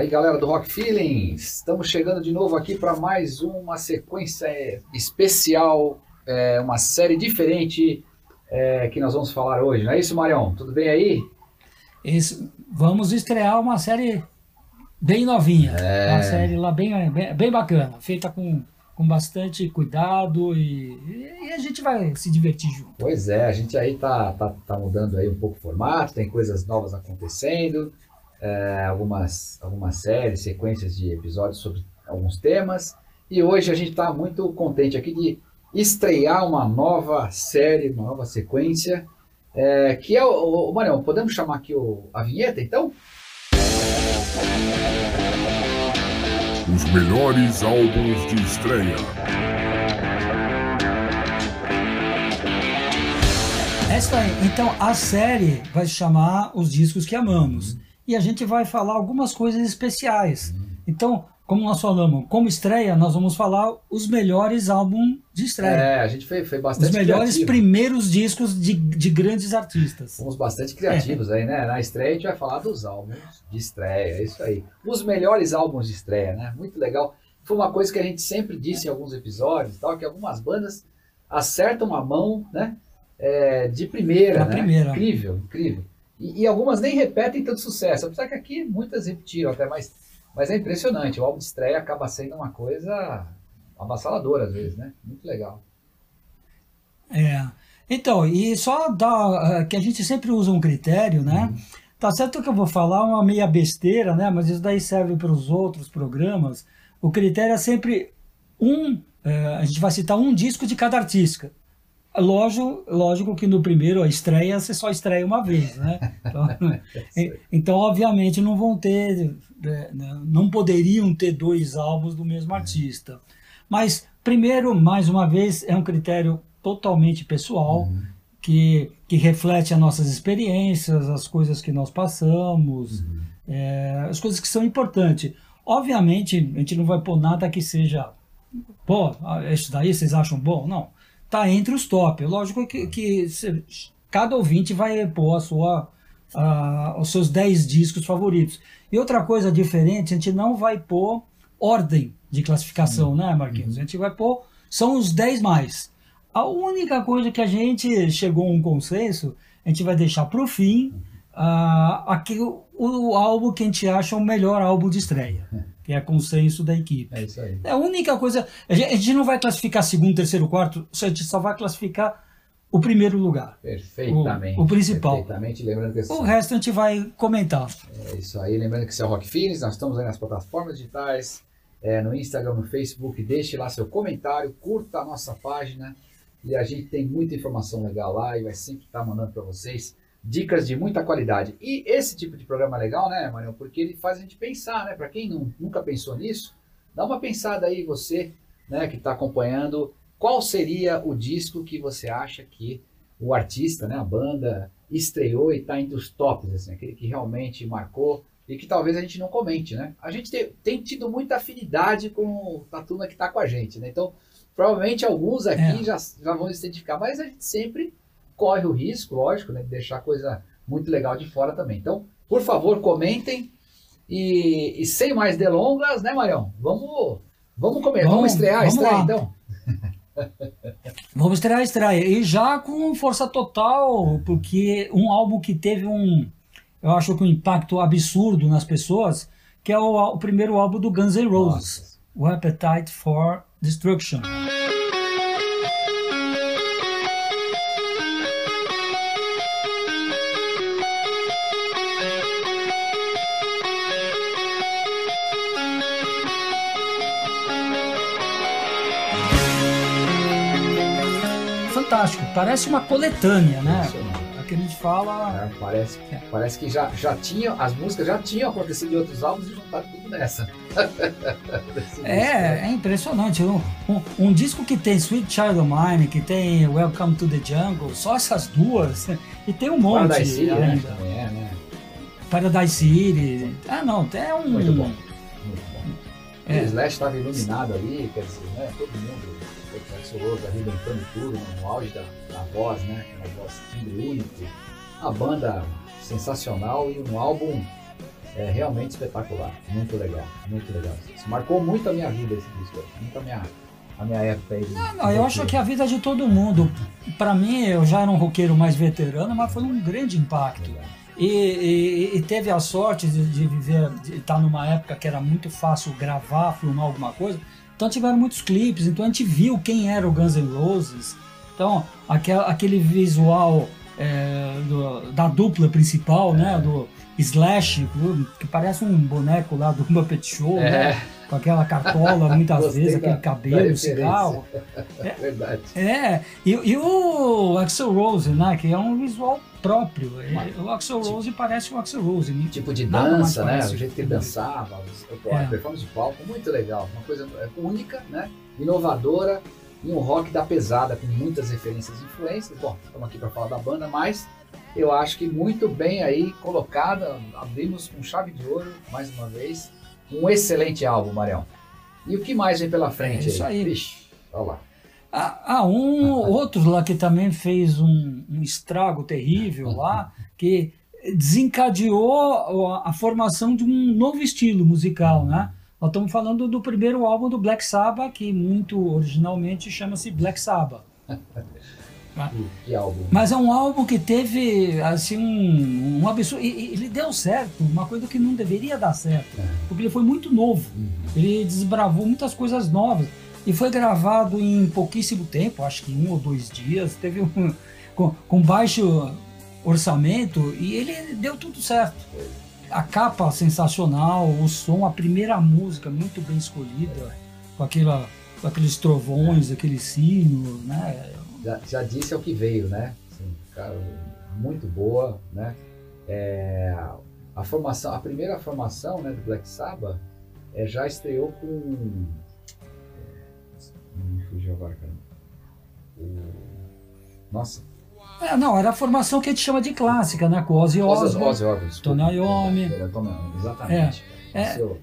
Aí, galera do Rock Feelings, estamos chegando de novo aqui para mais uma sequência especial, é, uma série diferente é, que nós vamos falar hoje. Não é isso, Marião? Tudo bem aí? Isso, vamos estrear uma série bem novinha, É. uma série lá bem, bem, bem bacana, feita com, com bastante cuidado e, e a gente vai se divertir junto. Pois é, a gente aí tá, tá, tá mudando aí um pouco o formato, tem coisas novas acontecendo, é, algumas, algumas séries, sequências de episódios sobre alguns temas. E hoje a gente está muito contente aqui de estrear uma nova série, uma nova sequência, é, que é o, o Marião, podemos chamar aqui o, a vinheta então? Os melhores álbuns de estreia. Essa aí, então a série vai se chamar Os Discos que Amamos e a gente vai falar algumas coisas especiais. Então, como nós falamos, como estreia, nós vamos falar os melhores álbuns de estreia. É, a gente foi, foi bastante Os melhores criativo. primeiros discos de, de grandes artistas. Fomos bastante criativos aí, né? Na estreia a gente vai falar dos álbuns de estreia, é isso aí. Os melhores álbuns de estreia, né? Muito legal. Foi uma coisa que a gente sempre disse em alguns episódios, tal, que algumas bandas acertam a mão, né? é, de primeira, Na né? primeira. Incrível, incrível. E, e algumas nem repetem tanto sucesso, apesar que aqui muitas repetiram até, mas, mas é impressionante. O álbum de estreia acaba sendo uma coisa avassaladora às vezes, né? Muito legal. É. Então, e só dá, eh, que a gente sempre usa um critério, né? Tá certo que eu vou falar uma meia besteira, né? Mas isso daí serve para os outros programas. O critério é sempre um, eh, a gente vai citar um disco de cada artista. Lógico, lógico que no primeiro, a estreia, você só estreia uma vez, né? Então, e- então, obviamente, não vão ter, eh, né, não poderiam ter dois álbuns do mesmo artista. Mas, primeiro, mais uma vez, é um critério totalmente pessoal, que, que reflete as nossas experiências, as coisas que nós passamos, eh, as coisas que são importantes. Obviamente, a gente não vai pôr nada que seja, pô, ah, isso daí vocês acham bom? Não. Tá entre os top. Lógico que, que cê- cada ouvinte vai pôr a sua, ah, os seus 10 discos favoritos. E outra coisa diferente, a gente não vai pôr ordem de classificação, né, Marquinhos? A gente vai pôr, são os 10 mais. A única coisa que a gente chegou a um consenso, a gente vai deixar para o fim ah, aqui, o, o álbum que a gente acha o melhor álbum de estreia, que é consenso da equipe. É isso aí. É a única coisa. A gente, não vai classificar segundo, terceiro, quarto, a gente só vai classificar o primeiro lugar. Perfeitamente. O- o principal. Perfeitamente, lembrando que O resto a gente vai comentar. É isso aí, lembrando que esse é o Rock Feelings, nós estamos aí nas plataformas digitais, é, no Instagram, no Facebook, deixe lá seu comentário, curta a nossa página e a gente tem muita informação legal lá e vai sempre estar mandando para vocês dicas de muita qualidade. E esse tipo de programa é legal, né, Marião? Porque ele faz a gente pensar, né? Para quem não- nunca pensou nisso, dá uma pensada aí você, né, que está acompanhando, qual seria o disco que você acha que o artista, né, a banda, estreou e está entre os tops, assim, aquele que realmente marcou e que talvez a gente não comente, né? A gente tem, tem tido muita afinidade com a turma que está com a gente, né? Então, provavelmente alguns aqui É. já, já vão se identificar, mas a gente sempre corre o risco, lógico, né, de deixar coisa muito legal de fora também. Então, por favor, comentem e, e sem mais delongas, né, Marião? Vamos, vamos comer, vamos, Vamos, estrear, vamos estreia lá. então. Vamos estrear a estreia. E já com força total, porque um álbum que teve um, eu acho que um impacto absurdo nas pessoas, que é o, o primeiro álbum do Guns N' Roses, o Appetite for Destruction. Fantástico, parece uma coletânea, né? É que a gente fala. É, parece, parece que já, já tinha, as músicas já tinham acontecido em outros álbuns e juntaram tudo nessa. É, é impressionante. Um, um, um disco que tem Sweet Child of Mine, que tem Welcome to the Jungle, só essas duas, e tem um monte Paradise City, né? ainda. Também é, né? Paradise City. Ah, não, é um. Muito bom. Muito bom. É. o Slash estava iluminado ali, quer dizer, né? Todo mundo, o Axl Rose arrebentando tudo, né, no auge da, da voz, né? Uma voz timbre único. A banda sensacional e um álbum é realmente espetacular, muito legal, muito legal. Isso marcou muito a minha vida esse disco, muito a minha, a minha época aí. Não, não, eu acho que a vida de todo mundo, para mim, eu já era um roqueiro mais veterano, mas foi um grande impacto. E, e, e, teve a sorte de, de viver, de estar numa época que era muito fácil gravar, filmar alguma coisa. Então tiveram muitos clipes, então a gente viu quem era o Guns N' Roses. Então aquel, aquele visual é, do, da dupla principal, né, é. né, do Slash, que parece um boneco lá do Muppet Show, né, é. né? Com aquela cartola muitas vezes, aquele cabelo, cigarro. É, Verdade. É, e, e, o Axel Rose, né, que é um visual próprio. o Axel tipo, Rose parece o Axel Rose. Né? Tipo de dança, né? O jeito que ele dançava, a é. performance de palco, muito legal. Uma coisa única, né? Inovadora e um rock da pesada, com muitas referências e influências. Bom, estamos aqui para falar da banda, mas eu acho que muito bem aí colocada. Abrimos com chave de ouro, mais uma vez. Um excelente álbum, Marião. E o que mais vem pela frente? É isso aí. Vixe, olha lá. Ah, ah um outro lá que também fez um, um estrago terrível lá, que desencadeou a, a, formação de um novo estilo musical, né? Nós estamos falando do primeiro álbum do Black Sabbath, que muito originalmente chama-se Black Sabbath. Que álbum? Mas é um álbum que teve assim um, um absurdo. E, ele deu certo, uma coisa que não deveria dar certo, é. porque ele foi muito novo. Uhum. Ele desbravou muitas coisas novas e foi gravado em pouquíssimo tempo, acho que um ou dois dias. Teve um com, com baixo orçamento e ele deu tudo certo. A capa sensacional, o som, a primeira música muito bem escolhida, com, aquela, com aqueles trovões, aquele sino, né? Já, já disse ao que veio, né? Assim, cara, muito boa, né? É, a formação, a primeira formação né, do Black Sabbath é, já estreou com. É, não fugiu agora, cara. O, nossa. É, não, era a formação que a gente chama de clássica, né? Com Ozzy Osbourne, Ozzy Osbourne Tony Iommi. É, é, exatamente. É, é, seu,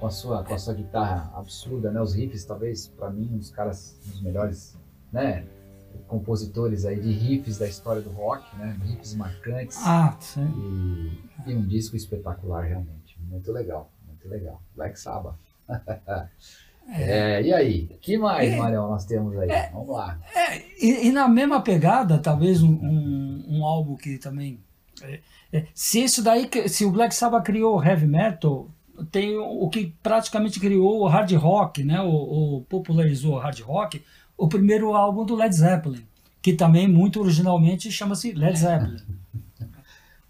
com, a sua, com a sua guitarra absurda, né? Os riffs, talvez, para mim, um dos caras, um dos melhores, né? Compositores aí de riffs da história do rock, né? Riffs marcantes. Ah, sim. E, e um disco espetacular, realmente. Muito legal, muito legal. Black Sabbath. É. é, e aí, que mais, é, Marião, nós temos aí? É, Vamos lá. É, e, e, na mesma pegada, talvez um, um, um álbum que também. É, é, se isso daí, se o Black Sabbath criou heavy metal, tem o, o que praticamente criou o hard rock, né? O, o popularizou o hard rock, o primeiro álbum do Led Zeppelin, que também muito originalmente chama-se Led Zeppelin.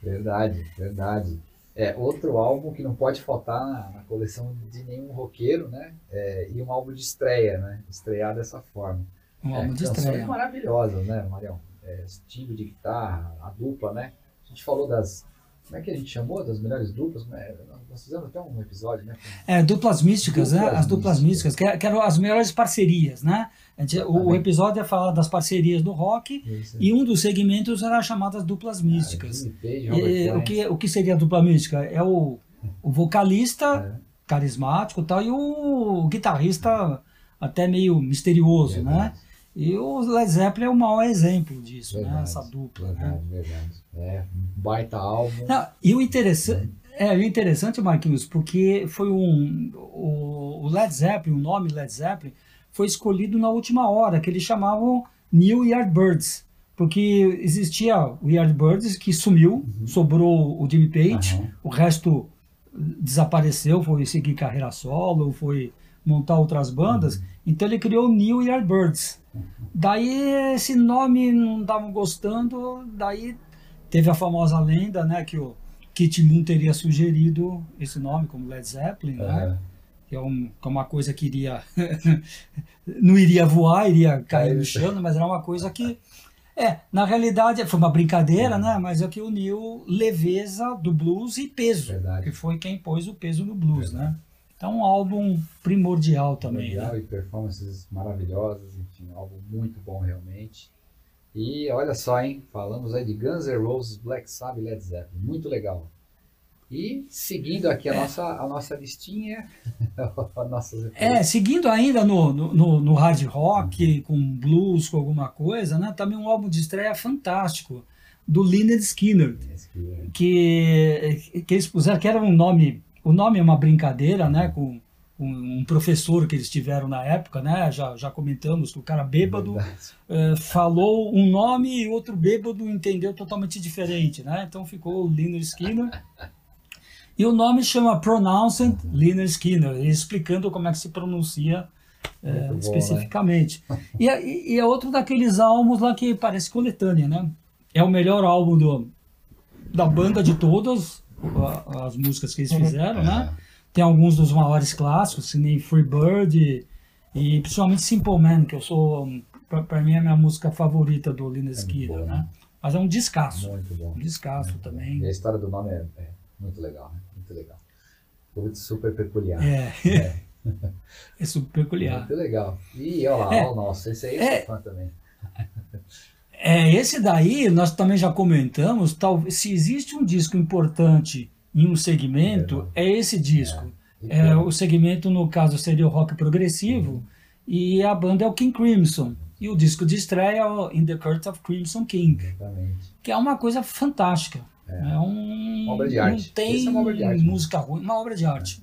verdade, verdade. É outro álbum que não pode faltar na, na coleção de nenhum roqueiro, né? É, e um álbum de estreia, né? Estrear dessa forma. Um é, álbum de estreia. maravilhosas, né, Marião? É, estilo de guitarra, a dupla, né? A gente falou das como é que a gente chamou das melhores duplas? É? Nós fizemos até um episódio, né? É, duplas místicas, duplas né? As duplas místicas, místicas que, eram as melhores parcerias, né? Gente, o, episódio é falar das parcerias do rock Isso, e um dos segmentos era chamadas duplas ah, místicas. Ah, e, o, que, o que seria a dupla mística? É o, o vocalista é. carismático tal, e o guitarrista até meio misterioso, né? E o Led Zeppelin é o maior exemplo disso, né? verdade, né? Essa dupla. Verdade, né? verdade. É, baita álbum. Não, e o interessante. É, o interessante, Marquinhos, porque foi um. O, o Led Zeppelin, o nome Led Zeppelin, foi escolhido na última hora, que eles chamavam New Yardbirds. Porque existia o Yardbirds, que sumiu, uhum. sobrou o Jimmy Page, uhum. o resto desapareceu, foi seguir carreira solo, foi montar outras bandas. Uhum. Então ele criou o New Yardbirds. Uhum. Daí esse nome não estavam gostando, daí teve a famosa lenda, né, que o Kit Moon teria sugerido esse nome como Led Zeppelin, né? que é, um, que é uma coisa que iria não iria voar, iria cair no chão, mas era uma coisa que é, na realidade foi uma brincadeira, né? Mas é que uniu leveza do blues e peso, Verdade. que foi quem pôs o peso no blues, Verdade. né? Então um álbum primordial também. Primordial né? e performances maravilhosas, enfim, um álbum muito bom realmente. E olha só, hein? Falamos aí de Guns N' Roses, Black Sabbath Led Zeppelin. Muito legal. E seguindo aqui a, é. nossa, a nossa listinha, nossas É, seguindo ainda no, no, no hard rock, uhum. com blues, com alguma coisa, né? Também um álbum de estreia fantástico do Lynyrd Skinner, que, que eles puseram, que era um nome, o nome é uma brincadeira, né, com um, professor que eles tiveram na época, né, já, já comentamos que o cara bêbado é, falou um nome e outro bêbado entendeu totalmente diferente, né, então ficou Lynyrd Skinner. E o nome chama Pronounced Lynyrd Skinner, explicando como é que se pronuncia é, bom, especificamente. Né? E, é, e, é outro daqueles álbuns lá que parece coletânea, né? É o melhor álbum do, da banda de todas as músicas que eles fizeram, né? Tem alguns dos maiores clássicos, que nem Free Bird e, principalmente Simple Man, que eu sou, para mim é a minha música favorita do Lina Skinner, é né? Mas é um descasso. Muito bom. Um descasso muito também. Bom. E a história do nome é, é muito legal, né? Muito legal. Super peculiar. É. é. é super peculiar. Muito legal. E olha lá, é, olha o nosso, esse aí é, é fã também. É, esse daí nós também já comentamos, talvez se existe um disco importante em um segmento, é, é esse disco. É, é, o segmento, no caso, seria o rock progressivo, uhum. e a banda é o King Crimson. E o disco de estreia é o In the Court of Crimson King. Exatamente. Que é uma coisa fantástica. É, é um, uma obra de arte. Não tem é uma obra de arte, música ruim, uma obra de arte.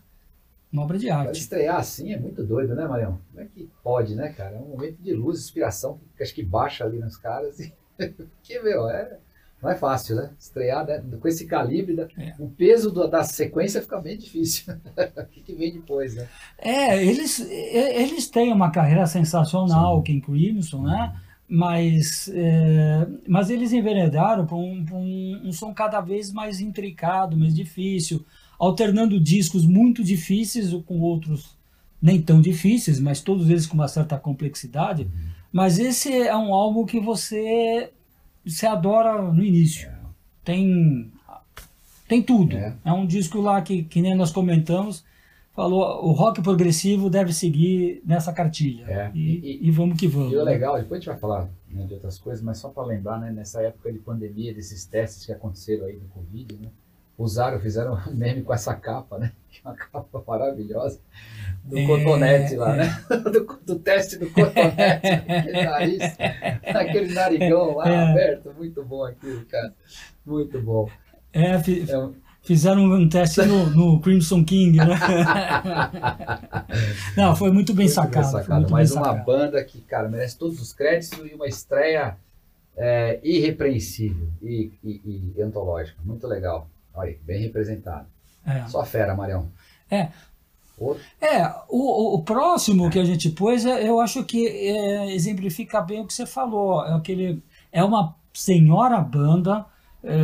Uma obra de arte. Estrear assim é muito doido, né, Marião? Como é que pode, né, cara? É um momento de luz, inspiração, que acho que baixa ali nos caras. E... que, meu, é, não é fácil, né? Estrear né? com esse calibre, né? é. o peso do, da sequência fica bem difícil. o que, que, vem depois, né? É, eles, eles têm uma carreira sensacional, Sim. King Crimson, né? Mas, é, mas eles enveredaram para um, um, um som cada vez mais intricado, mais difícil alternando discos muito difíceis com outros nem tão difíceis, mas todos eles com uma certa complexidade. Uhum. Mas esse é um álbum que você você adora no início. É. Tem tem tudo. É. é. um disco lá que, que nem nós comentamos, falou o rock progressivo deve seguir nessa cartilha. É. E, e, e, vamos que vamos. E o legal, depois a gente vai falar né, de outras coisas, mas só para lembrar, né, nessa época de pandemia, desses testes que aconteceram aí do Covid, né? Usaram, fizeram um meme com essa capa, né? É uma capa maravilhosa do é, cotonete lá, é. né? Do, do, teste do cotonete, aquele nariz, aquele narigão lá é. aberto, muito bom aquilo, cara, muito bom. É, é fizeram um teste no, no, Crimson King, né? Não, foi muito bem muito sacado. Bem sacado. Mais uma sacado. banda que, cara, merece todos os créditos e uma estreia é, irrepreensível e, e, e antológica. Muito legal. Olha, bem representado. É. Só fera, Marião. É. Outro? É, o, o próximo que a gente pôs, é, eu acho que é, exemplifica bem o que você falou. É, aquele, é uma senhora banda é,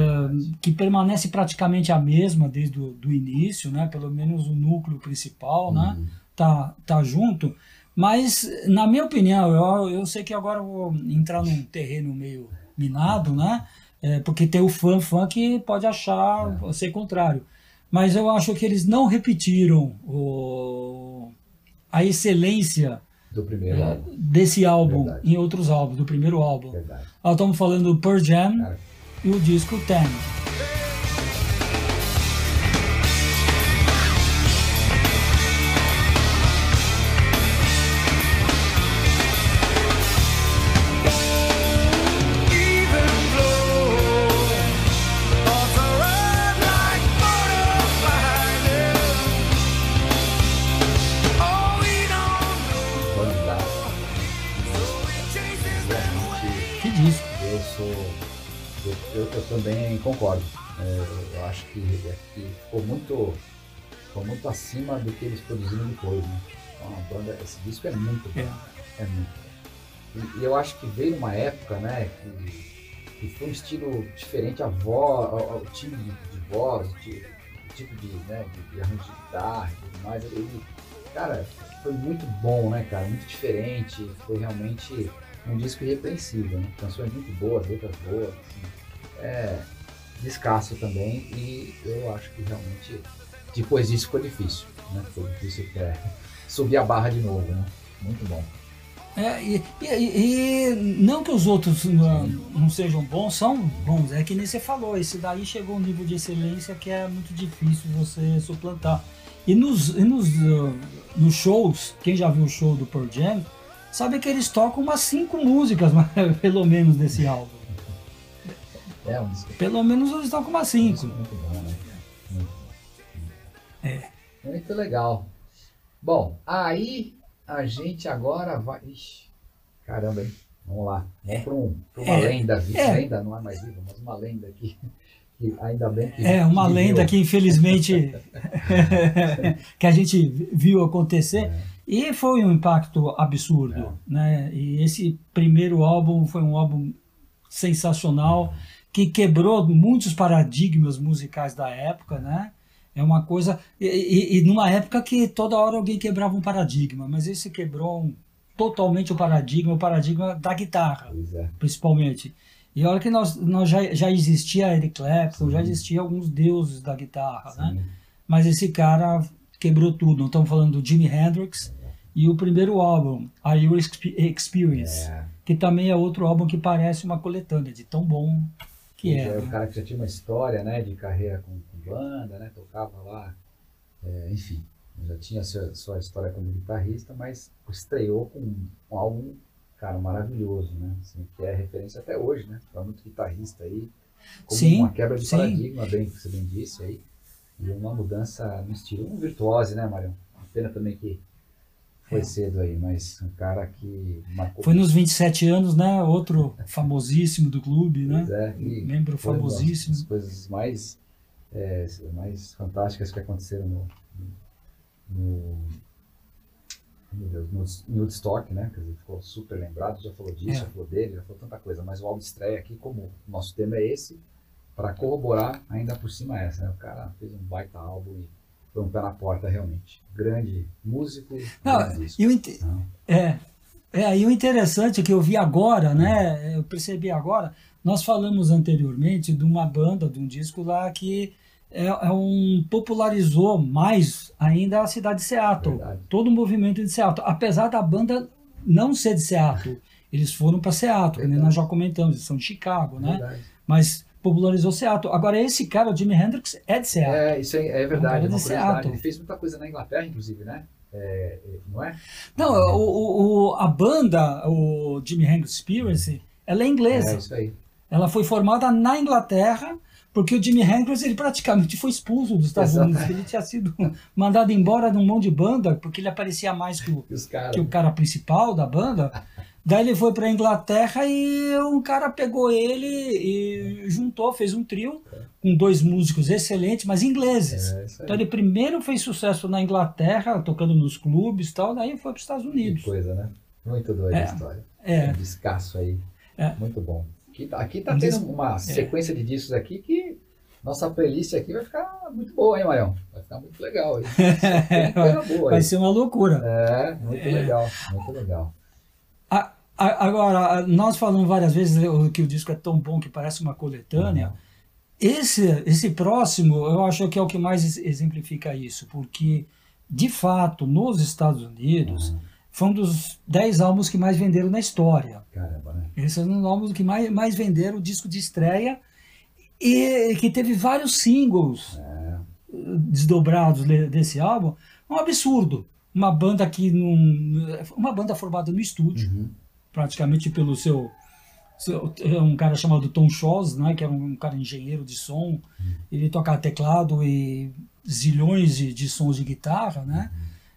que permanece praticamente a mesma desde o do início, né? pelo menos o núcleo principal né? Uhum. tá, tá junto. Mas, na minha opinião, eu, eu sei que agora eu vou entrar num terreno meio minado, né? É, porque tem o fã, fã que pode achar é. ser contrário. Mas eu acho que eles não repetiram o, a excelência do primeiro é, álbum. desse álbum Verdade. em outros álbuns, do primeiro álbum. Verdade. Nós estamos falando do Pearl Jam e o disco Ten. Concordo. É, eu acho que, é, que ficou muito, ficou muito acima do que eles produziram depois. Né? Então, a banda, esse disco é muito bom. É, é muito bom. E, e, eu acho que veio uma época, né, que, que foi um estilo diferente, a voz, o, o tipo de, de voz, o tipo de, né, de, de arranjo de guitarra e tudo mais. Ele, cara, foi muito bom, né, cara? Muito diferente. Foi realmente um disco irrepreensível, né? Canções muito boas, letras boas. Assim. É, escasso também e eu acho que realmente depois disso ficou difícil, né? Foi difícil é, subir a barra de novo, né? Muito bom. É, e, e, e, não que os outros não, não, sejam bons, são bons. É que nem você falou, esse daí chegou a um nível de excelência que é muito difícil você suplantar. E nos, e nos, uh, nos shows, quem já viu o show do Pearl Jam, sabe que eles tocam umas cinco músicas, pelo menos, desse álbum. É disco Pelo menos eles estão com uma 5. muito bom, né? É. Muito legal. Bom, aí a gente agora vai. Ixi, caramba, hein? Vamos lá. Vamos para um, uma É. lenda viva. É. Ainda não é mais viva, mas uma lenda aqui. Que ainda bem que. É, uma que lenda que infelizmente que a gente viu acontecer e foi um impacto absurdo, É. né? E esse primeiro álbum foi um álbum sensacional que quebrou muitos paradigmas musicais da época, né? É uma coisa e, e- e numa época que toda hora alguém quebrava um paradigma, mas esse quebrou um- totalmente o paradigma, o paradigma da guitarra é. principalmente. E olha que nós, nós já, já existia Eric Clapton, já existia alguns deuses da guitarra, né? Sim. Mas esse cara quebrou tudo. Não estamos falando do Jimi Hendrix e o primeiro álbum, A Your Expe- Experience, É. que também é outro álbum que parece uma coletânea de tão bom que é. o né? cara que já tinha uma história, né, de carreira com, com banda, né, tocava lá, é, enfim, já tinha sua, sua história como guitarrista, mas estreou com um, um álbum, cara, maravilhoso, né, assim, que é referência até hoje, né, para muito guitarrista aí, como Sim, uma quebra de sim. paradigma, bem, que você bem disse aí, e uma mudança no estilo, um virtuose, né, Marião? Uma pena também que foi É. cedo aí, mas um cara que marcou Foi nos 27 anos, né? Outro famosíssimo do clube, né? É, Membro foi uma famosíssimo. das coisas mais, é, mais fantásticas que aconteceram no, no, meu Deus, no, Woodstock, né? Quer dizer, ficou super lembrado, já falou disso, É. já falou dele, já falou tanta coisa, mas o álbum de estreia aqui, como o nosso tema é esse, para corroborar ainda por cima essa, né? O cara fez um baita álbum e foi um pé na porta realmente. Grande músico, Não, e o inte- Não, É, é, e o interessante é que eu vi agora, né? Eu percebi agora. Nós falamos anteriormente de uma banda, de um disco lá que é, é um popularizou mais ainda a cidade de Seattle, Verdade. todo o movimento de Seattle, apesar da banda não ser de Seattle, eles foram para Seattle, Verdade. nós já comentamos, eles são de Chicago, né? verdade. Mas popularizou Seattle. Agora esse cara, o Jimi Hendrix, é de Seattle. É, isso é, é verdade, de é uma. Seattle. Ele fez muita coisa na Inglaterra, inclusive, né? É, é, não é? Não, o, o- o- a banda, o Jimi Hendrix Experience, ela é inglesa. É isso aí. Ela foi formada na Inglaterra, porque o Jimi Hendrix ele praticamente foi expulso dos Estados Exato. Unidos. Ele tinha sido mandado embora de um monte de banda, porque ele aparecia mais que o, que o cara principal da banda. Daí ele foi para Inglaterra e um cara pegou ele e juntou, fez um trio com dois músicos excelentes, mas ingleses. É. Então ele primeiro fez sucesso na Inglaterra, tocando nos clubes e tal, daí foi para os Estados Que Unidos. coisa, né? Muito doida É. a história. É. Um descasso aí. É. Muito bom. Aqui, tá- aqui tá tendo uma sequência de discos aqui que nossa playlist aqui vai ficar muito boa, hein, Marião? Vai ficar muito legal coisa boa Vai ser uma loucura. É, muito legal, muito legal. Agora, nós falamos várias vezes o- que o disco é tão bom que parece uma coletânea. Uhum. Esse, esse próximo, eu acho que é o que mais ex- exemplifica isso, porque, de fato, nos Estados Unidos, Uhum. foi um dos 10 álbuns que mais venderam na história. Caramba, né? Esse é um dos álbuns que mais, mais venderam, o disco de estreia, e que teve vários singles É, desdobrados desse álbum. Um absurdo. Uma banda que não. Uma banda formada no estúdio Uhum. Praticamente pelo seu, seu- é um cara chamado Tom Shaws, né, que era um cara engenheiro de som. Ele tocava teclado e zilhões de, de sons de guitarra, né?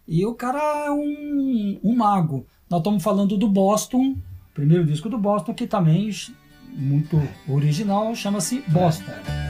E o cara é um, um mago. Nós estamos falando do Boston, primeiro disco do Boston, que também muito original, chama-se Boston.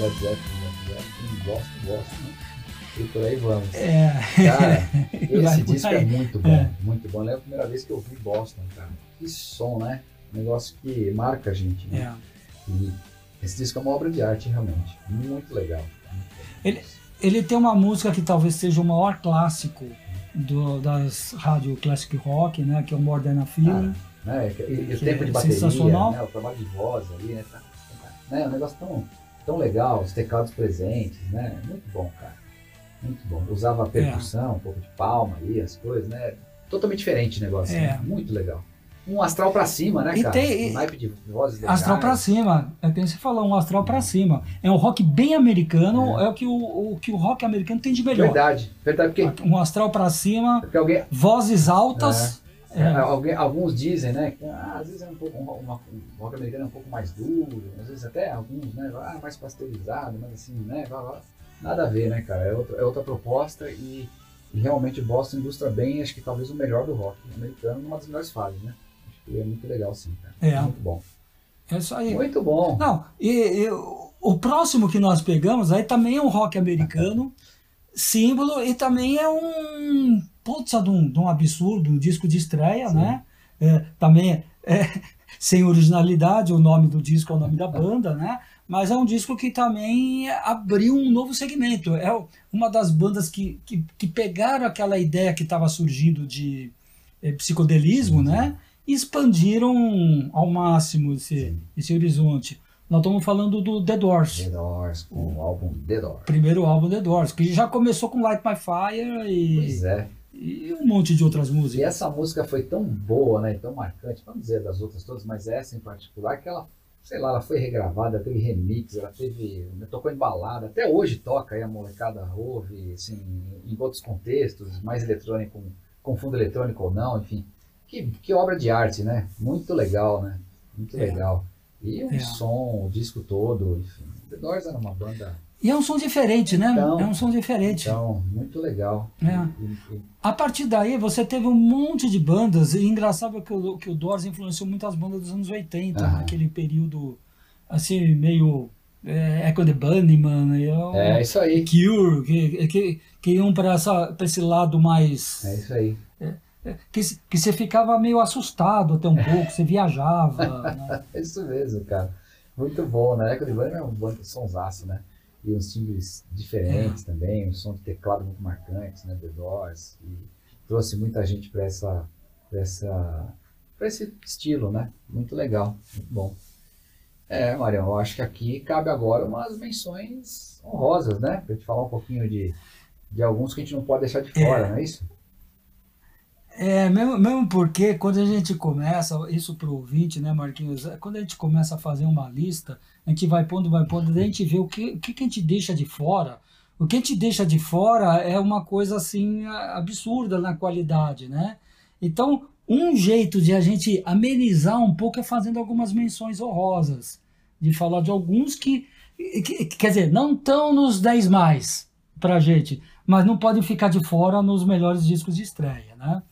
Led Zeppelin, Led Zeppelin, gosto, gosto, né? E por aí vamos. É, Cara, esse disco é muito bom, É. muito bom. Lembro a primeira vez que eu ouvi Boston, cara. Que som, né? Um negócio que marca a gente, né? é. E esse disco é uma obra de arte, realmente. Muito legal. Muito legal. Ele- Ele tem uma música que talvez seja o maior clássico do, das rádio classic rock, né? Que é o a Feeling. Né? E, e o tempo é de bateria, sensacional. né? o trabalho de voz ali, né? Tá, tá, né? Um negócio tão, tão legal, os teclados presentes, né? Muito bom, cara. Muito bom. Usava percussão, um pouco de palma ali, as coisas, né? Totalmente diferente o negócio. É. né? Muito legal. Um astral pra cima, né, E cara? tem- Um naipe de vozes legais. Astral pra cima, é que você falou, um astral pra cima. É um rock bem americano, é, o, que o, o que o rock americano tem de melhor. Verdade, verdade, porque, Um astral pra cima, porque alguém, vozes altas. É, É. alguém- alguns dizem, né, que ah, às vezes é um pouco, um, uma- um rock americano é um pouco mais duro, às vezes até alguns, né, ah, mais pasteurizado, mas assim, né, vá, vá. nada a ver, né, cara, é outra, é outra proposta e, e realmente o Boston ilustra bem, acho que talvez o melhor do rock americano numa das melhores fases, né, acho que é muito legal sim, cara, É. muito bom, É isso aí. muito bom, Não, e, e o- o próximo que nós pegamos aí também é um rock americano, símbolo, e também é um. Putz, de um, de um absurdo, um disco de estreia, Sim. né? É, também é, sem originalidade, o nome do disco é o nome da banda, né? Mas é um disco que também abriu um novo segmento. É uma das bandas que, que, que pegaram aquela ideia que estava surgindo de eh, psicodelismo, né? E expandiram ao máximo esse, Sim. esse horizonte. Nós estamos falando do The Doors, The Doors, o álbum The Doors, primeiro álbum The Doors, que já começou com Light My Fire pois e, é, e um monte de outras E músicas. essa música foi tão boa, né, e tão marcante, vamos dizer das outras todas, mas essa em particular, que ela, sei lá, ela foi regravada, teve remix, ela teve, tocou em balada, até hoje toca, aí a molecada ouve, assim, em outros contextos, mais eletrônico, com fundo eletrônico ou não, enfim. Que, que obra de arte, né? Muito legal, né? Muito É. legal. E um É. som, o disco todo, enfim. The Doors era uma banda, E é um som diferente, né? Então, é um som diferente. então, muito legal. É. E- e- A partir daí, você teve um monte de bandas, e engraçado que o, que o Doors influenciou muito as bandas dos anos 80, Aham. naquele período, assim, meio é, Echo the Bunnyman, o é isso aí, Cure, que, que, que iam para esse lado mais... é isso aí. que, que você ficava meio assustado até um pouco, você viajava. né? É isso mesmo, cara. Muito bom, né? Echo de Bunny é um bando sonsaço, né? E uns timbres diferentes também, um som de teclado muito marcante, né? The Doors. E trouxe muita gente para essa, pra essa, pra esse estilo, né? Muito legal, muito bom. É, Marião, eu acho que aqui cabe agora umas menções honrosas, né? Pra gente falar um pouquinho de, de alguns que a gente não pode deixar de fora, não é isso? É, mesmo, mesmo porque quando a gente começa, isso pro ouvinte, né, Marquinhos? é, Quando a gente começa a fazer uma lista, a gente vai pondo, vai pondo, a gente vê o que, o que, a gente deixa de fora. O que a gente deixa de fora é uma coisa assim absurda na qualidade, né? Então, um jeito de a gente amenizar um pouco é fazendo algumas menções honrosas, de falar de alguns que, que- quer dizer, não estão nos 10 mais pra gente, mas não podem ficar de fora nos melhores discos de estreia, né?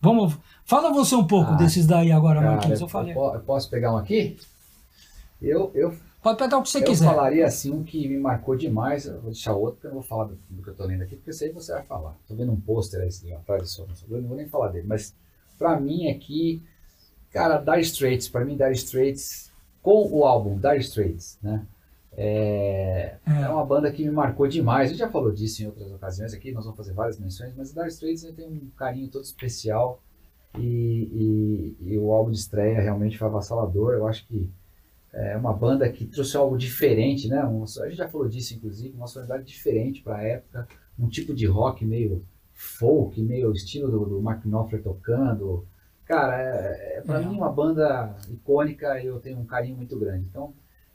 Vamos, fala você um pouco Ah, desses daí agora, Cara, Marquinhos. Eu eu, falei. eu posso pegar um aqui? Eu, eu Pode pegar o que você eu quiser. falaria assim um que me marcou demais. Eu vou deixar outro, porque eu não vou falar do, do que eu tô lendo aqui, porque isso aí você vai falar. Tô vendo um pôster aí atrás do seu eu não vou nem falar dele. Mas pra mim aqui, cara, Dire Straits, pra mim Dire Straits, com o álbum Dire Straits, né? É, É. é uma banda que me marcou demais. A gente já falou disso em outras ocasiões aqui, nós vamos fazer várias menções, mas Dire Straits eu tenho um carinho todo especial. E, e- e o álbum de estreia realmente foi avassalador. Eu acho que é uma banda que trouxe algo diferente, né? Um- a gente já falou disso, inclusive, uma sonoridade diferente para a época, um tipo de rock meio folk, meio estilo do, do Mark Knopfler tocando. Cara, é, é, para É. mim uma banda icônica e eu tenho um carinho muito grande. Então,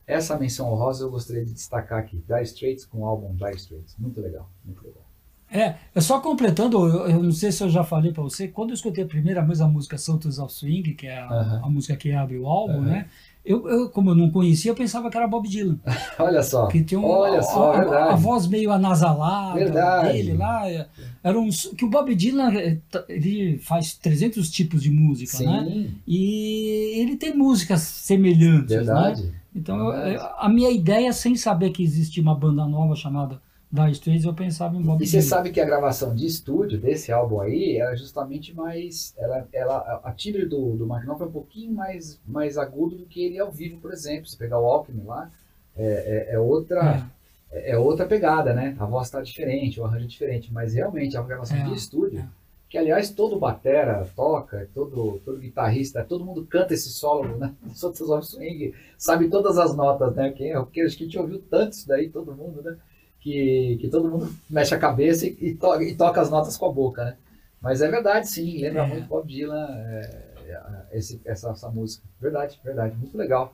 essa menção honrosa eu gostaria de destacar aqui. Dire Straits com o álbum Dire Straits. Muito legal, muito legal. É, é só completando, eu, eu não sei se eu já falei pra você, quando eu escutei a primeira vez a música Santos of Swing, que é a, Aham. a música que abre o álbum, Aham. né? Eu, eu, como eu não conhecia, eu pensava que era Bob Dylan. Olha só, Que tinha um, olha só, a, a- verdade. a voz meio anasalada Verdade. dele lá. é, Era um, que o Bob Dylan é, ele faz 300 tipos de música, né? Sim, E ele tem músicas semelhantes, né? Então, eu- a minha ideia, sem saber que existia uma banda nova chamada Dire Straits, eu pensava em Bob E você sabe que a gravação de estúdio desse álbum aí era justamente mais. Ela, ela, a timbre do, do Mark Knopfler é um pouquinho mais, mais agudo do que ele ao vivo, por exemplo. Se pegar o Alckmin lá, é, é, é outra, é. é outra pegada, né? A voz está diferente, o arranjo é diferente, mas realmente a gravação É, de estúdio, é. Que aliás todo batera toca, todo, todo guitarrista, todo mundo canta esse solo, né? Os outros of swing sabe todas as notas, né? Quem é roqueiro, acho que a gente ouviu tanto isso daí, todo mundo, né? Que, que todo mundo mexe a cabeça e, e, to- e toca as notas com a boca, né? Mas é verdade, sim, lembra É. muito Bob Dylan é, é, esse- essa, essa música. Verdade, verdade, muito legal.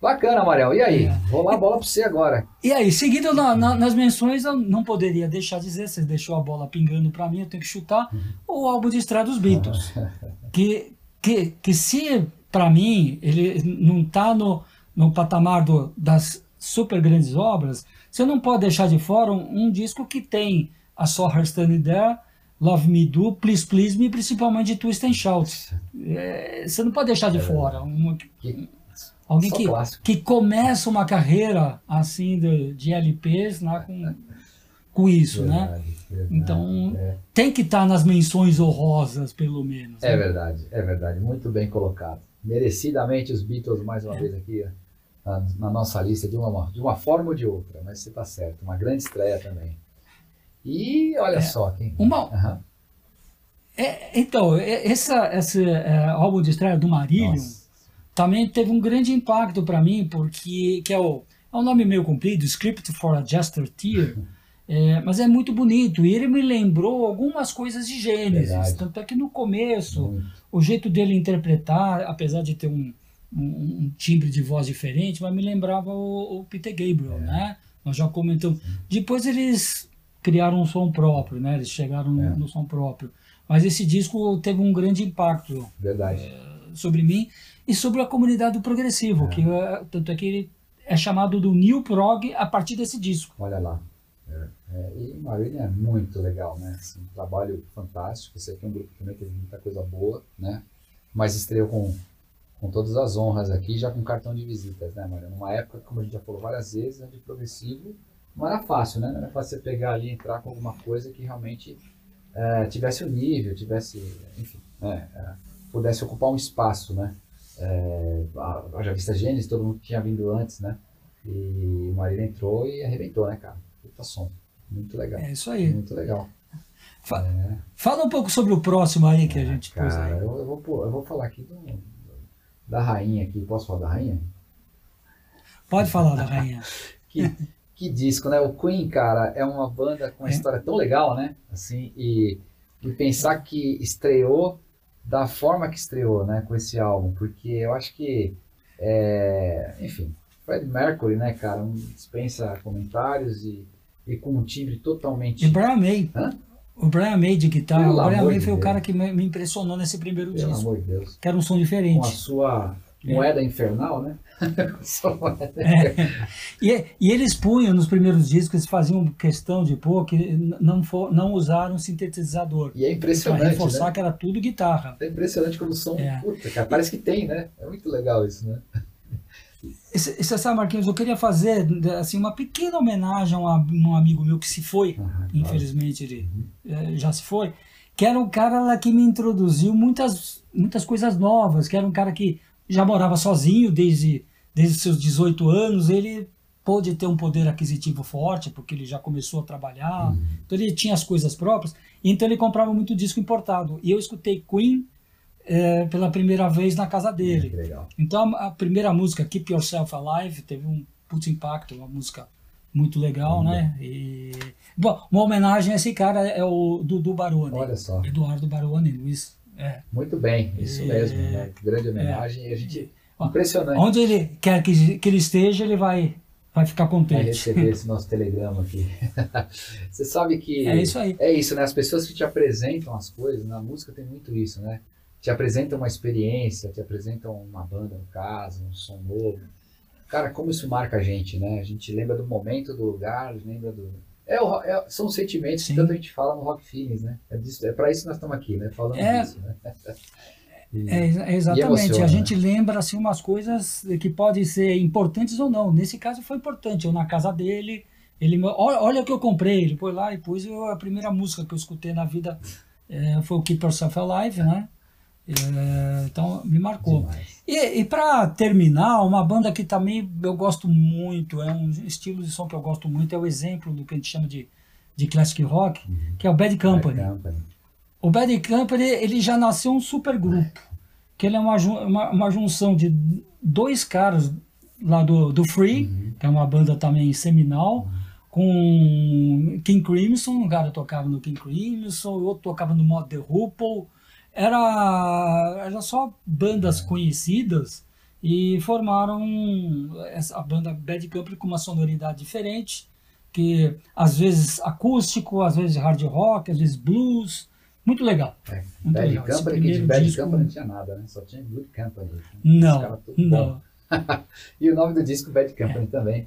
Bacana, Amarel. E aí? É. Vou lá a bola para você agora. E aí, seguindo na- na- nas menções, eu não poderia deixar de dizer, você deixou a bola pingando para mim, eu tenho que chutar o álbum de estreia dos Beatles. Que, que, que se, para mim, ele não está no, no patamar do, das super grandes obras, você não pode deixar de fora um, um disco que tem a Her Standing There, Love Me Do, Please Please Me, principalmente Twist and Shout. É, você não pode deixar de fora uma, Que- alguém que, que começa uma carreira assim de, de LPs né, com, com isso, né? Verdade, verdade. Então, É. tem que estar nas menções honrosas, pelo menos. É né? verdade, é verdade. Muito bem colocado. Merecidamente os Beatles, mais uma vez aqui, na, na nossa lista, de uma, de uma forma ou de outra. Mas você está certo. Uma grande estreia também. E olha só, quem. Uma- Aham. É, então, é- essa, esse é, álbum de estreia do Marílio Nossa. Também teve um grande impacto para mim, porque que é, o, é um nome meio comprido, Script for a Jester Tear, é, mas é muito bonito. E ele me lembrou algumas coisas de Gênesis. Verdade. Tanto é que no começo, Muito. o jeito dele interpretar, apesar de ter um, um, um timbre de voz diferente, mas me lembrava o, o Peter Gabriel, É. né? Nós já comentamos. Depois eles criaram um som próprio, né? Eles chegaram no, É. no som próprio. Mas esse disco teve um grande impacto Verdade. sobre mim e sobre a comunidade do progressivo, que é, tanto é que ele é chamado do New Prog a partir desse disco. Olha lá. É, é, e Marília é muito legal, né? Assim, um trabalho fantástico. Esse aqui é um grupo que também teve muita coisa boa, né? Mas estreou com, com todas as honras aqui, já com cartão de visitas, né, Maria? Numa época, como a gente já falou várias vezes, onde progressivo não era fácil, né? Não era fácil você pegar ali e entrar com alguma coisa que realmente é, tivesse o nível, tivesse, enfim, né? é, pudesse ocupar um espaço, né? É, a, a já vista Gênesis, todo mundo tinha vindo antes, né? E Marília entrou e arrebentou, né, cara? Puta som. Muito legal. É isso aí. Muito legal. Fa- É, Fala um pouco sobre o próximo aí que a gente pôs cara, aí. eu, eu vou, eu vou falar aqui do- da rainha aqui. Posso falar da rainha? Pode falar da rainha. Que, que disco, né? O Queen, cara, é uma banda com uma É. história tão legal, né? Assim, e, e pensar que estreou da forma que estreou, né? Com esse álbum, porque eu acho que, é, enfim, Fred Mercury, né, cara, dispensa comentários e, e com um timbre totalmente E Brian May. Hã? O Brian May de guitarra. Pelo o Brian May de foi o cara que me impressionou nesse primeiro Pelo disco. amor de Deus. Que era um som Com a diferente. sua moeda infernal, né? É. E, e eles punham nos primeiros discos, eles faziam questão de pôr que não, for, não usaram sintetizador. E é Para impressionante, reforçar né? que era tudo guitarra. É impressionante como o som. É. Puta, cara, parece que tem, né? É muito legal isso, né? Você sabe, Marquinhos, eu queria fazer assim, uma pequena homenagem a um, amigo meu que se foi, Aham, infelizmente ele eh, já se foi, que era um cara lá que me introduziu muitas, muitas coisas novas, que era um cara que já morava sozinho desde, desde seus 18 anos, ele pôde ter um poder aquisitivo forte, porque ele já começou a trabalhar, então ele tinha as coisas próprias, então ele comprava muito disco importado. E eu escutei Queen eh, pela primeira vez na casa dele. Legal. Então a, a primeira música, Keep Yourself Alive, teve um puto impacto, uma música muito legal, né? E, bom, uma homenagem a esse cara é o Dudu Baroni. Olha só. Eduardo Baroni, Luiz. É. Muito bem, isso É. mesmo, né? Grande homenagem e a gente. Impressionante Onde ele quer que, que ele esteja, ele vai, vai ficar vai contente. receber esse nosso telegrama aqui. Você sabe que. É isso aí. É isso, né? As pessoas que te apresentam as coisas, na música tem muito isso, né? Te apresentam uma experiência, te apresentam uma banda, no caso, um som novo. Cara, como isso marca a gente, né? A gente lembra do momento, do lugar, lembra do. É, o é- são os sentimentos Sim. que tanto a gente fala no Rock Feelings, né? É, disso, é para isso que nós estamos aqui, né? Falando É. disso, né? É, é exatamente. a gente lembra assim umas coisas que podem ser importantes ou não. Nesse caso foi importante. Eu na casa dele, ele olha, olha o que eu comprei. Ele foi lá e pôs eu- a primeira música que eu escutei na vida eh, foi o Keep Yourself Alive, né? Eh, então me marcou. Demais. E, e para terminar, uma banda que também eu gosto muito, é um estilo de som que eu gosto muito, é o exemplo do que a gente chama de, de classic rock, que é o Bad Company. Bad Company. O Bad Company ele já nasceu um super grupo, que ele é uma, uma, uma junção de dois caras lá do, do Free, que é uma banda também seminal, com King Crimson, um cara tocava no King Crimson, o outro tocava no Mod The Hoople, era, era só bandas conhecidas e formaram essa, a banda Bad Company com uma sonoridade diferente, que às vezes acústico, às vezes hard rock, às vezes blues, muito legal. É, Muito Bad legal. Esse Company, que de disco- Company não tinha nada, né? Só tinha Good Company. Os Não, não. E o nome do disco Bad Company também.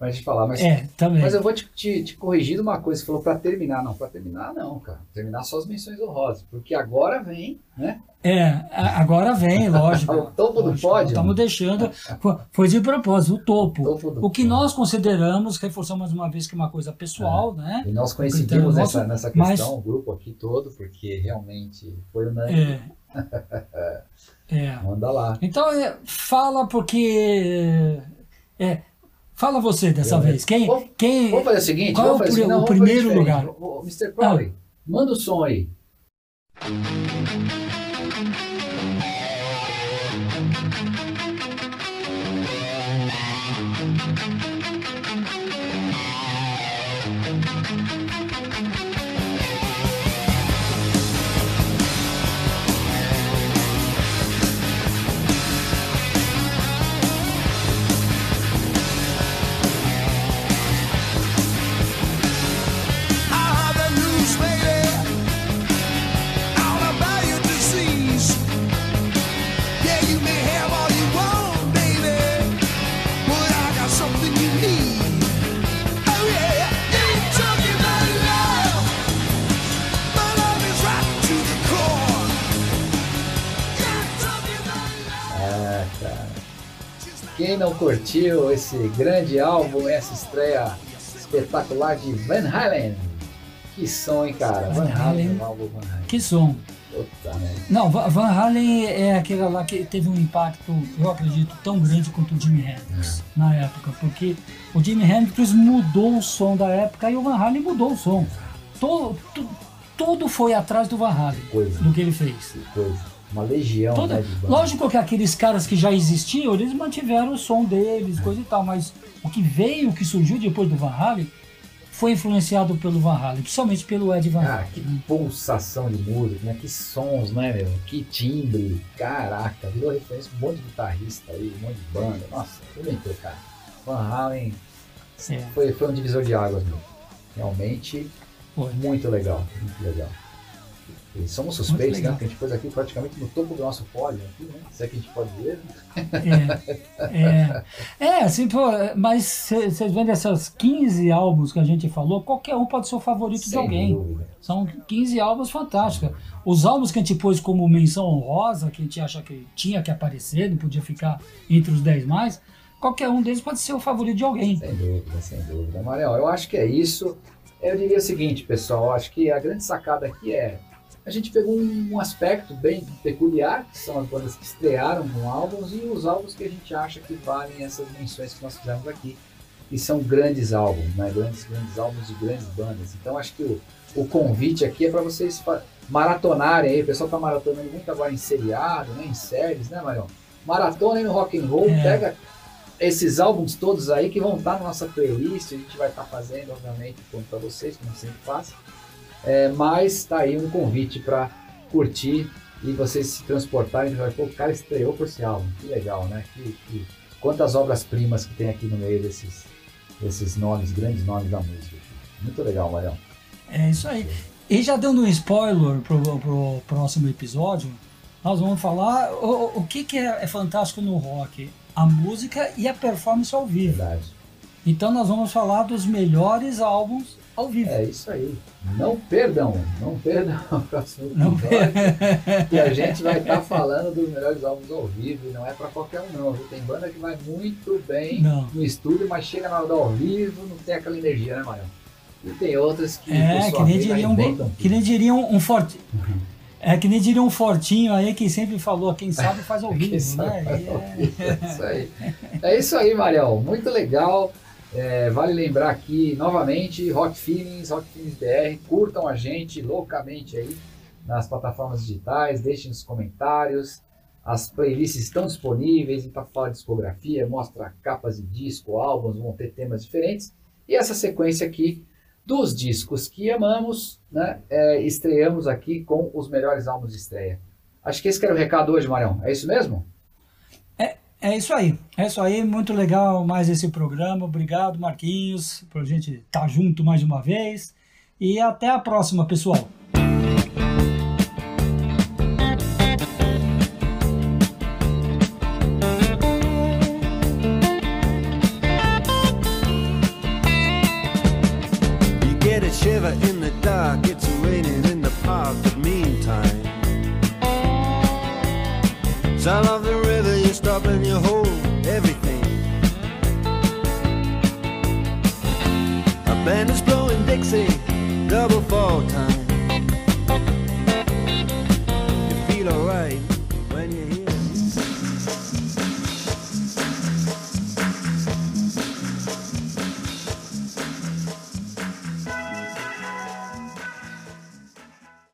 Mas de falar, mas, É, também. mas eu vou te, te, te corrigir de uma coisa. Você falou pra terminar. Não, pra terminar não, cara. Terminar só as menções honrosas. Porque agora vem, né? É, agora vem, lógico. O topo do Lógico, pódio. Estamos deixando. fo- Foi de propósito, o topo. Topo do O que pódio. nós consideramos, reforçamos mais uma vez que é uma coisa pessoal, né? E nós coincidimos nessa, nosso, nessa mas- questão, o grupo aqui todo, porque realmente foi unânime. É. É. Manda lá. Então, é, fala porque. É, fala você dessa Eu- vez. Quem, Vamos- quem, Vamos fazer o seguinte, Qual é o assim, não, o primeiro lugar? Ô, ô, Mr. Crowley, manda o som aí. Curtiu esse grande álbum, essa estreia espetacular de Van Halen? Que som, hein, cara? Van Van Halen, Halen. o álbum Van Halen. que som? Puta merda. Não, Va- Van Halen é aquele lá que teve um impacto, eu acredito, tão grande quanto o Jimi Hendrix na época, porque o Jimi Hendrix mudou o som da época e o Van Halen mudou o som. Todo, tudo foi atrás do Van Halen, do que ele fez. Que coisa. Uma legião, Toda- né, lógico que aqueles caras que já existiam, eles mantiveram o som deles, coisa e tal, mas o que veio, o que surgiu depois do Van Halen, foi influenciado pelo Van Halen, principalmente pelo Ed Van Cara, Halen. que pulsação de música, né? que sons, né, meu? Que timbre. Caraca, virou referência um monte de guitarrista aí, um monte de banda. Nossa, arrebentou, cara. Van Halen É, foi, foi um divisor de águas mesmo. Realmente, muito legal, muito legal. E somos suspeitos, né? Porque a gente pôs aqui praticamente no topo do nosso pódio, aqui, né? Se é que a gente pode ver. É, é, é assim, pô, mas vocês vendo essas 15 álbuns que a gente falou, qualquer um pode ser o favorito de Sem alguém. dúvida. São 15 álbuns fantásticos. Os álbuns que a gente pôs como menção honrosa, que a gente acha que tinha que aparecer, não podia ficar entre os 10 mais, qualquer um deles pode ser o favorito de alguém. Sem dúvida, sem dúvida. Mariel, eu acho que é isso. Eu diria o seguinte, pessoal, acho que a grande sacada aqui é a gente pegou um, aspecto bem peculiar, que são as bandas que estrearam com álbuns, e os álbuns que a gente acha que valem essas menções que nós fizemos aqui. E são grandes álbuns, né? Grandes, grandes álbuns de grandes bandas. Então acho que o, o convite aqui é para vocês maratonarem aí. O pessoal tá maratonando muito agora em seriado, né? Em séries, né, Mariel? Maratona aí no rock and roll, É. pega esses álbuns todos aí que vão estar na nossa playlist, a gente vai estar fazendo, obviamente, como para vocês, como sempre faz. É, mas tá aí um convite para curtir e vocês se transportarem falar, pô, o cara estreou por esse álbum, que legal, né? Que, que- quantas obras-primas que tem aqui no meio desses, desses nomes, grandes nomes da música. Muito legal, Marião. É isso aí. E já dando um spoiler pro, pro próximo episódio, nós vamos falar o, o que, que é, é fantástico no rock. A música e a performance ao vivo. Verdade. Então nós vamos falar dos melhores álbuns ao vivo. É isso aí. Não perdam, não perdam o próximo Não episódio. que a gente vai estar falando dos melhores álbuns ao vivo e não é para qualquer um não? Tem banda que vai muito bem Não. no estúdio, mas chega na hora do ao vivo, não tem aquela energia, né, Marião? E tem outras que, É, que nem diriam, arrebentam que nem diriam um forte. Uhum. É que nem diria um fortinho aí que sempre falou, quem sabe faz ao vivo, né? é- É isso aí. É isso aí, Marião. Muito legal. É, vale lembrar aqui novamente, Rock Feelings, Rock Feelings BR, curtam a gente loucamente aí. nas plataformas digitais, deixem os comentários. As playlists estão disponíveis, então fala de discografia, mostra capas de disco, álbuns, vão ter temas diferentes. E essa sequência aqui dos discos que amamos, né, é, estreamos aqui com os melhores álbuns de estreia. Acho que esse era o recado hoje, Marião. É isso mesmo? É isso aí, é isso aí, muito legal mais esse programa. Obrigado, Marquinhos, por a gente estar junto mais uma vez. E até a próxima, pessoal.